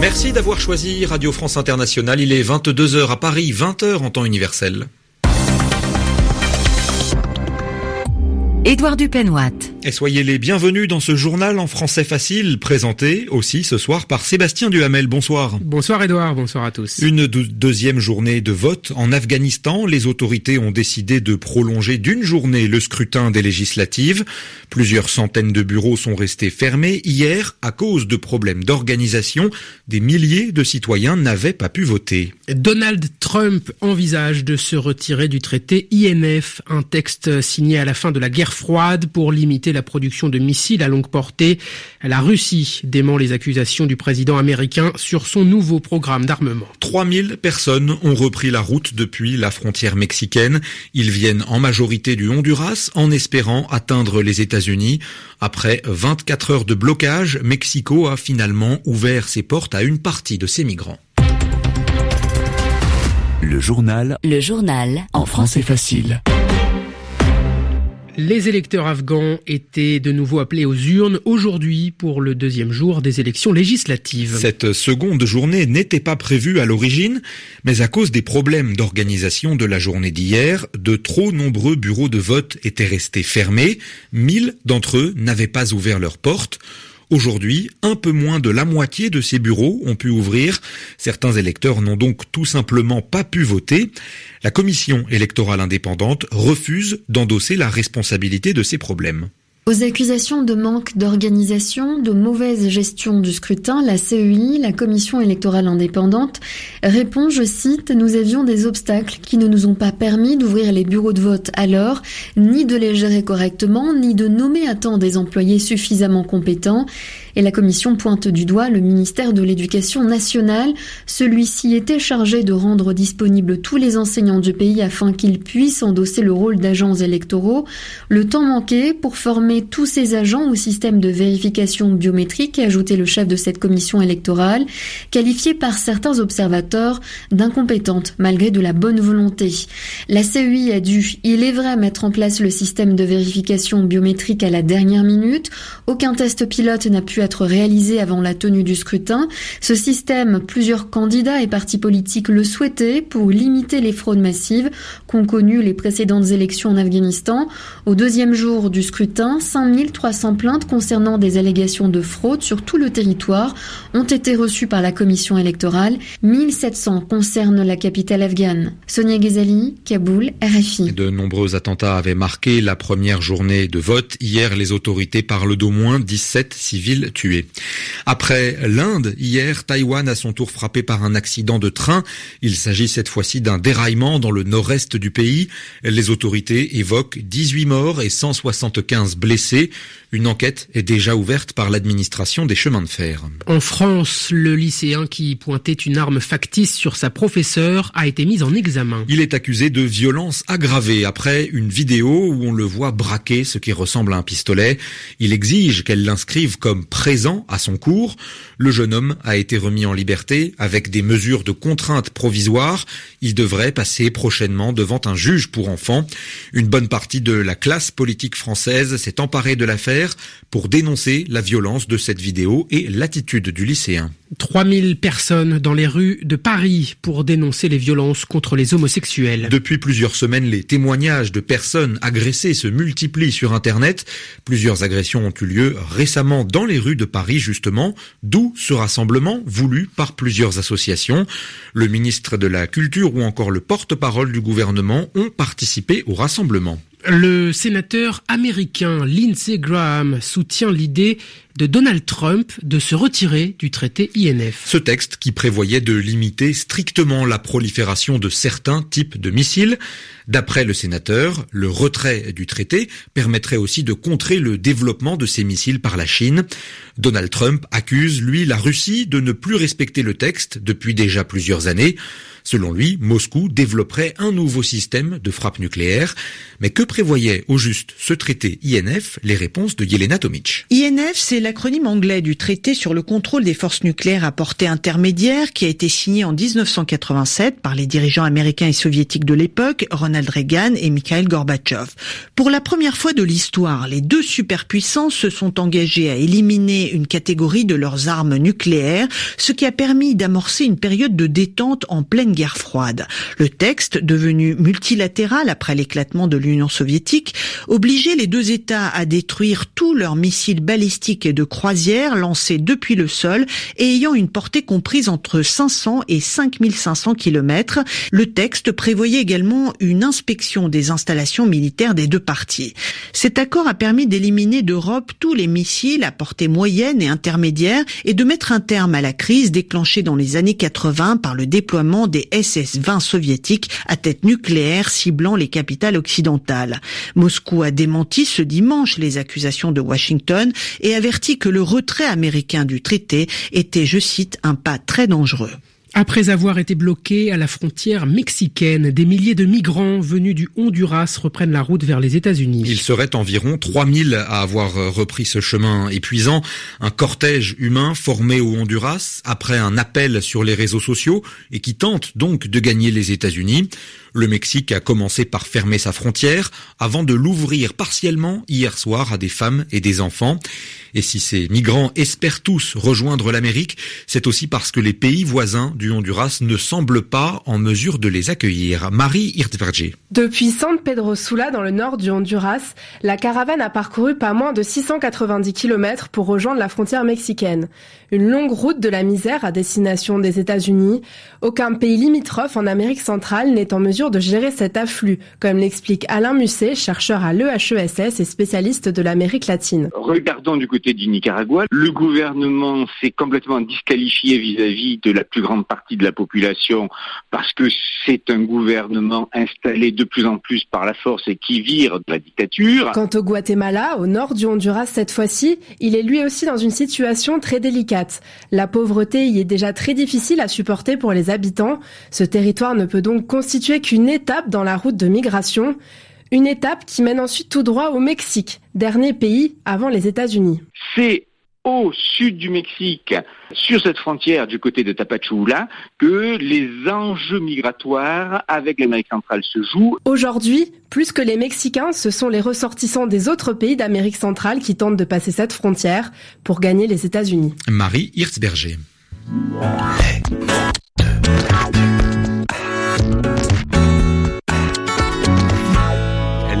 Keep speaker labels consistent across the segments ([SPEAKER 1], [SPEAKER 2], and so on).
[SPEAKER 1] Merci d'avoir choisi Radio France Internationale. Il est 22h à Paris, 20h en temps universel.
[SPEAKER 2] Édouard Dupenoit.
[SPEAKER 1] Et soyez les bienvenus dans ce journal en français facile, présenté aussi ce soir par Sébastien Duhamel. Bonsoir.
[SPEAKER 3] Bonsoir Édouard, bonsoir à tous.
[SPEAKER 1] Une deuxième journée de vote en Afghanistan. Les autorités ont décidé de prolonger d'une journée le scrutin des législatives. Plusieurs centaines de bureaux sont restés fermés hier à cause de problèmes d'organisation. Des milliers de citoyens n'avaient pas pu voter.
[SPEAKER 3] Donald Trump envisage de se retirer du traité INF, un texte signé à la fin de la guerre froide pour limiter la production de missiles à longue portée. La Russie dément les accusations du président américain sur son nouveau programme d'armement.
[SPEAKER 1] 3000 personnes ont repris la route depuis la frontière mexicaine. Ils viennent en majorité du Honduras en espérant atteindre les États-Unis. Après 24 heures de blocage, Mexico a finalement ouvert ses portes à une partie de ses migrants.
[SPEAKER 2] Le journal. Le journal. En français facile.
[SPEAKER 3] Les électeurs afghans étaient de nouveau appelés aux urnes aujourd'hui pour le deuxième jour des élections législatives.
[SPEAKER 1] Cette seconde journée n'était pas prévue à l'origine, mais à cause des problèmes d'organisation de la journée d'hier, de trop nombreux bureaux de vote étaient restés fermés. Mille d'entre eux n'avaient pas ouvert leurs portes. Aujourd'hui, un peu moins de la moitié de ces bureaux ont pu ouvrir. Certains électeurs n'ont donc tout simplement pas pu voter. La commission électorale indépendante refuse d'endosser la responsabilité de ces problèmes.
[SPEAKER 4] Aux accusations de manque d'organisation, de mauvaise gestion du scrutin, la CEI, la Commission électorale indépendante, répond, je cite, Nous avions des obstacles qui ne nous ont pas permis d'ouvrir les bureaux de vote alors, ni de les gérer correctement, ni de nommer à temps des employés suffisamment compétents. Et la Commission pointe du doigt le ministère de l'Éducation nationale. Celui-ci était chargé de rendre disponibles tous les enseignants du pays afin qu'ils puissent endosser le rôle d'agents électoraux. Le temps manqué pour former tous ces agents au système de vérification biométrique, a ajouté le chef de cette commission électorale, qualifiée par certains observateurs d'incompétente malgré de la bonne volonté. La CEI a dû, il est vrai, mettre en place le système de vérification biométrique à la dernière minute. Aucun test pilote n'a pu être réalisé avant la tenue du scrutin. Ce système, plusieurs candidats et partis politiques le souhaitaient pour limiter les fraudes massives qu'ont connues les précédentes élections en Afghanistan. Au deuxième jour du scrutin, 5300 plaintes concernant des allégations de fraude sur tout le territoire ont été reçues par la commission électorale. 1700 concernent la capitale afghane. Sonia Ghazali, Kaboul, RFI.
[SPEAKER 1] De nombreux attentats avaient marqué la première journée de vote. Hier, les autorités parlent d'au moins 17 civils tués. Après l'Inde, hier, Taïwan a son tour frappé par un accident de train. Il s'agit cette fois-ci d'un déraillement dans le nord-est du pays. Les autorités évoquent 18 morts et 175 blessés une enquête est déjà ouverte par l'administration des chemins de fer.
[SPEAKER 3] En France, le lycéen qui pointait une arme factice sur sa professeure a été mis en examen.
[SPEAKER 1] Il est accusé de violence aggravée après une vidéo où on le voit braquer ce qui ressemble à un pistolet. Il exige qu'elle l'inscrive comme présent à son cours. Le jeune homme a été remis en liberté avec des mesures de contrainte provisoires. Il devrait passer prochainement devant un juge pour enfants. Une bonne partie de la classe politique française s'est emparé de l'affaire pour dénoncer la violence de cette vidéo et l'attitude du lycéen.
[SPEAKER 3] 3000 personnes dans les rues de Paris pour dénoncer les violences contre les homosexuels.
[SPEAKER 1] Depuis plusieurs semaines, les témoignages de personnes agressées se multiplient sur Internet. Plusieurs agressions ont eu lieu récemment dans les rues de Paris, justement, d'où ce rassemblement voulu par plusieurs associations. Le ministre de la Culture ou encore le porte-parole du gouvernement ont participé au rassemblement.
[SPEAKER 3] Le sénateur américain Lindsey Graham soutient l'idée de Donald Trump de se retirer du traité INF.
[SPEAKER 1] Ce texte qui prévoyait de limiter strictement la prolifération de certains types de missiles. D'après le sénateur, le retrait du traité permettrait aussi de contrer le développement de ces missiles par la Chine. Donald Trump accuse, lui, la Russie de ne plus respecter le texte depuis déjà plusieurs années. Selon lui, Moscou développerait un nouveau système de frappe nucléaire. Mais que prévoyait au juste ce traité INF Les réponses de Yelena Tomic.
[SPEAKER 5] INF, c'est l'acronyme anglais du traité sur le contrôle des forces nucléaires à portée intermédiaire qui a été signé en 1987 par les dirigeants américains et soviétiques de l'époque, Ronald Reagan et Mikhail Gorbatchev. Pour la première fois de l'histoire, les deux superpuissances se sont engagées à éliminer une catégorie de leurs armes nucléaires, ce qui a permis d'amorcer une période de détente en pleine guerre froide. Le texte, devenu multilatéral après l'éclatement de l'Union soviétique, obligeait les deux États à détruire tous leurs missiles balistiques et de croisière lancés depuis le sol et ayant une portée comprise entre 500 et 5500 km. Le texte prévoyait également une inspection des installations militaires des deux parties. Cet accord a permis d'éliminer d'Europe tous les missiles à portée moyenne et intermédiaire et de mettre un terme à la crise déclenchée dans les années 80 par le déploiement des SS-20 soviétiques à tête nucléaire ciblant les capitales occidentales. Moscou a démenti ce dimanche les accusations de Washington et averti que le retrait américain du traité était, je cite, un pas très dangereux.
[SPEAKER 3] Après avoir été bloqués à la frontière mexicaine, des milliers de migrants venus du Honduras reprennent la route vers les États-Unis.
[SPEAKER 1] Il serait environ 3000 à avoir repris ce chemin épuisant. Un cortège humain formé au Honduras après un appel sur les réseaux sociaux et qui tente donc de gagner les États-Unis. Le Mexique a commencé par fermer sa frontière avant de l'ouvrir partiellement hier soir à des femmes et des enfants. Et si ces migrants espèrent tous rejoindre l'Amérique, c'est aussi parce que les pays voisins du Honduras ne semblent pas en mesure de les accueillir. Marie Hirtberger.
[SPEAKER 6] Depuis San Pedro Sula, dans le nord du Honduras, la caravane a parcouru pas moins de 690 km pour rejoindre la frontière mexicaine. Une longue route de la misère à destination des États-Unis. Aucun pays limitrophe en Amérique centrale n'est en mesure de gérer cet afflux, comme l'explique Alain Musset, chercheur à l'EHESS et spécialiste de l'Amérique latine.
[SPEAKER 7] Regardons du côté du Nicaragua. Le gouvernement s'est complètement disqualifié vis-à-vis de la plus grande partie de la population parce que c'est un gouvernement installé de plus en plus par la force et qui vire de la dictature.
[SPEAKER 6] Quant au Guatemala, au nord du Honduras cette fois-ci, il est lui aussi dans une situation très délicate. La pauvreté y est déjà très difficile à supporter pour les habitants. Ce territoire ne peut donc constituer qu'une étape dans la route de migration. Une étape qui mène ensuite tout droit au Mexique, dernier pays avant les États-Unis.
[SPEAKER 7] C'est au sud du Mexique, sur cette frontière du côté de Tapachula, que les enjeux migratoires avec l'Amérique centrale se jouent.
[SPEAKER 6] Aujourd'hui, plus que les Mexicains, ce sont les ressortissants des autres pays d'Amérique centrale qui tentent de passer cette frontière pour gagner les États-Unis.
[SPEAKER 1] Marie Hirtzberger.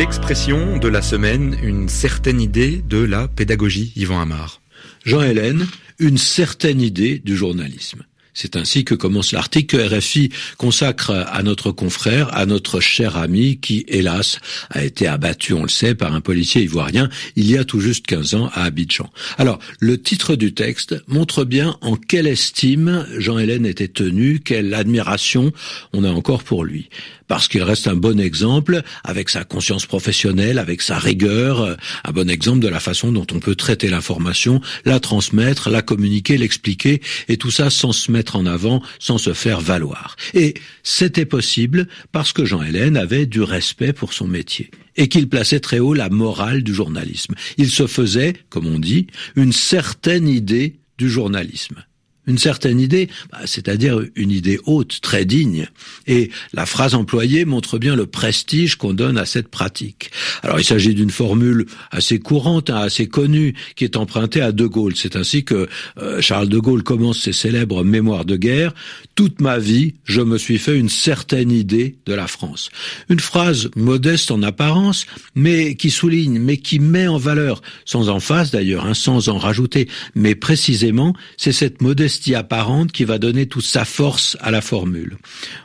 [SPEAKER 1] L'expression de la semaine, une certaine idée de la pédagogie, Yvan Amar.
[SPEAKER 8] Jean Hélène, une certaine idée du journalisme. C'est ainsi que commence l'article que RFI consacre à notre confrère, à notre cher ami qui, hélas, a été abattu, on le sait, par un policier ivoirien il y a tout juste 15 ans à Abidjan. Alors, le titre du texte montre bien en quelle estime Jean-Hélène était tenu, quelle admiration on a encore pour lui parce qu'il reste un bon exemple avec sa conscience professionnelle, avec sa rigueur, un bon exemple de la façon dont on peut traiter l'information, la transmettre, la communiquer, l'expliquer, et tout ça sans se mettre en avant, sans se faire valoir. Et c'était possible parce que Jean Hélène avait du respect pour son métier et qu'il plaçait très haut la morale du journalisme. Il se faisait, comme on dit, une certaine idée du journalisme une certaine idée, bah, c'est-à-dire une idée haute, très digne. Et la phrase employée montre bien le prestige qu'on donne à cette pratique. Alors il s'agit d'une formule assez courante, hein, assez connue, qui est empruntée à De Gaulle. C'est ainsi que euh, Charles de Gaulle commence ses célèbres mémoires de guerre. Toute ma vie, je me suis fait une certaine idée de la France. Une phrase modeste en apparence, mais qui souligne, mais qui met en valeur, sans en face d'ailleurs, hein, sans en rajouter, mais précisément, c'est cette modestie apparente qui va donner toute sa force à la formule.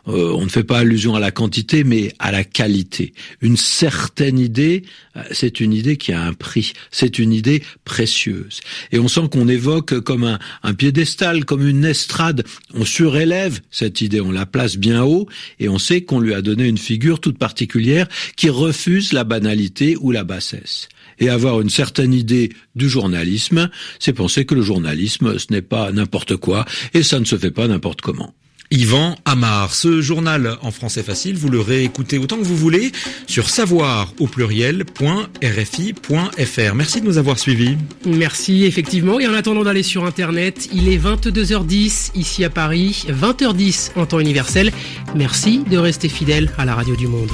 [SPEAKER 8] Euh, on ne fait pas allusion à la quantité, mais à la qualité. Une certaine idée, euh, c'est une idée qui a un prix, c'est une idée précieuse. Et on sent qu'on évoque comme un, un piédestal, comme une estrade. On surélève cette idée, on la place bien haut, et on sait qu'on lui a donné une figure toute particulière qui refuse la banalité ou la bassesse et avoir une certaine idée du journalisme, c'est penser que le journalisme, ce n'est pas n'importe quoi, et ça ne se fait pas n'importe comment.
[SPEAKER 1] Yvan Amar. Ce journal en français facile, vous le réécoutez autant que vous voulez sur savoir au pluriel.rfi.fr. Merci de nous avoir suivis.
[SPEAKER 3] Merci, effectivement. Et en attendant d'aller sur Internet, il est 22h10 ici à Paris, 20h10 en temps universel. Merci de rester fidèle à la radio du monde.